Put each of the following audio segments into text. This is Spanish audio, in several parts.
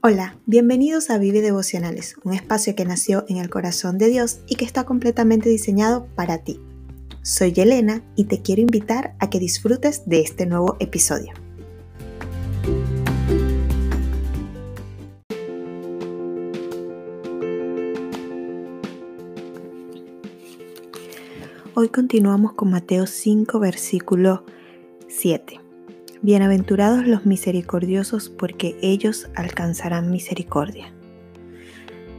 Hola, bienvenidos a Vive Devocionales, un espacio que nació en el corazón de Dios y que está completamente diseñado para ti. Soy Elena y te quiero invitar a que disfrutes de este nuevo episodio. Hoy continuamos con Mateo 5, versículo 7. Bienaventurados los misericordiosos porque ellos alcanzarán misericordia.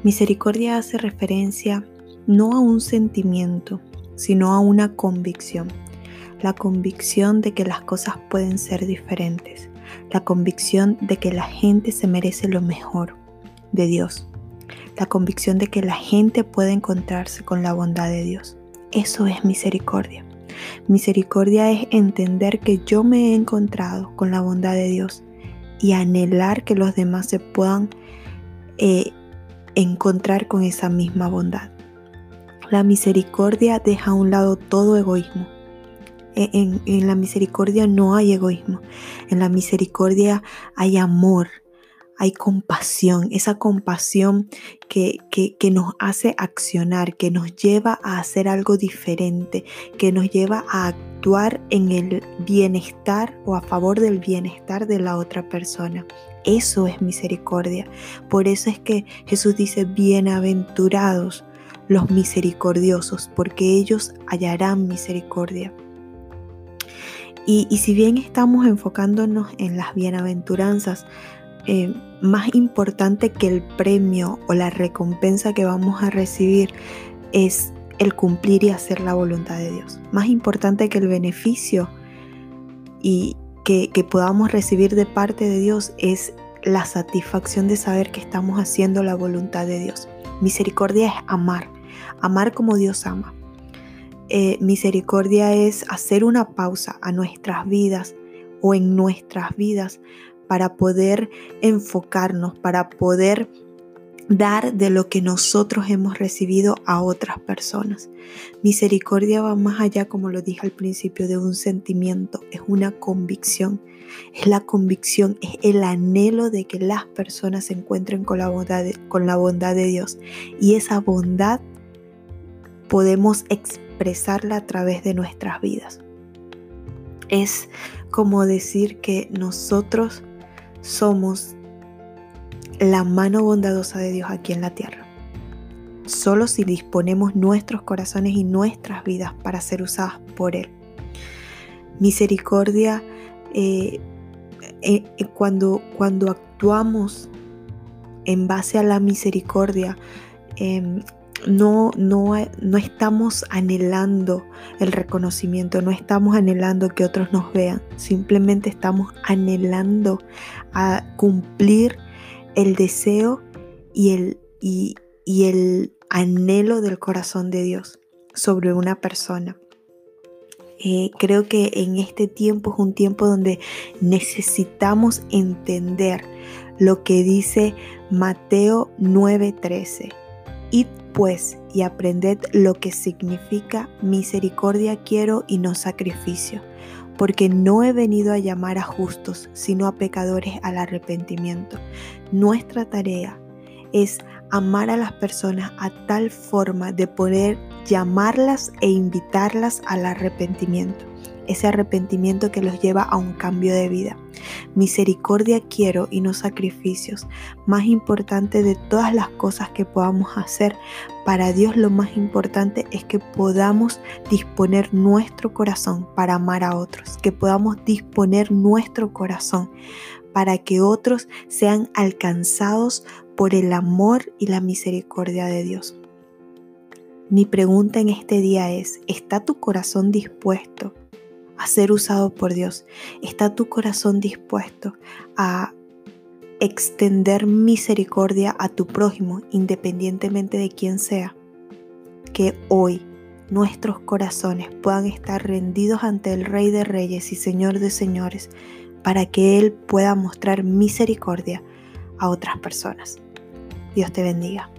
Misericordia hace referencia no a un sentimiento, sino a una convicción. La convicción de que las cosas pueden ser diferentes. La convicción de que la gente se merece lo mejor de Dios. La convicción de que la gente puede encontrarse con la bondad de Dios. Eso es misericordia. Misericordia es entender que yo me he encontrado con la bondad de Dios y anhelar que los demás se puedan eh, encontrar con esa misma bondad. La misericordia deja a un lado todo egoísmo. E, en la misericordia no hay egoísmo. En la misericordia hay amor, hay compasión, esa compasión que, que, nos hace accionar, que nos lleva a hacer algo diferente, que nos lleva a actuar en el bienestar o a favor del bienestar de la otra persona. Eso es misericordia. Por eso es que Jesús dice, bienaventurados los misericordiosos, porque ellos hallarán misericordia. Y, y si bien estamos enfocándonos en las bienaventuranzas, eh, más importante que el premio o la recompensa que vamos a recibir es el cumplir y hacer la voluntad de Dios. Más importante que el beneficio y que, podamos recibir de parte de Dios es la satisfacción de saber que estamos haciendo la voluntad de Dios. Misericordia es amar, amar como Dios ama. Eh, misericordia es hacer una pausa a nuestras vidas o en nuestras vidas para poder enfocarnos, para poder dar de lo que nosotros hemos recibido a otras personas. Misericordia va más allá, como lo dije al principio, de un sentimiento, es una convicción. Es la convicción, es el anhelo de que las personas se encuentren con la bondad de, con la bondad de Dios. Y esa bondad podemos expresarla a través de nuestras vidas. Es como decir que nosotros somos la mano bondadosa de Dios aquí en la tierra. Solo si disponemos nuestros corazones y nuestras vidas para ser usadas por Él. Misericordia, eh, eh, eh, cuando, cuando actuamos en base a la misericordia, em, no, no, no estamos anhelando el reconocimiento, no estamos anhelando que otros nos vean, simplemente estamos anhelando a cumplir el deseo y el, y, el anhelo del corazón de Dios sobre una persona. Eh, creo que en este tiempo es un tiempo donde necesitamos entender lo que dice Mateo 9:13. Id pues y aprended lo que significa misericordia quiero y no sacrificio, porque no he venido a llamar a justos, sino a pecadores al arrepentimiento. Nuestra tarea es amar a las personas a tal forma de poder llamarlas e invitarlas al arrepentimiento ese arrepentimiento que los lleva a un cambio de vida. Misericordia quiero y no sacrificios. Más importante de todas las cosas que podamos hacer, para Dios lo más importante es que podamos disponer nuestro corazón para amar a otros, que podamos disponer nuestro corazón para que otros sean alcanzados por el amor y la misericordia de Dios. Mi pregunta en este día es, ¿está tu corazón dispuesto a ser usado por Dios? ¿Está tu corazón dispuesto a extender misericordia a tu prójimo independientemente de quién sea? Que hoy nuestros corazones puedan estar rendidos ante el Rey de Reyes y Señor de Señores para que Él pueda mostrar misericordia a otras personas. Dios te bendiga.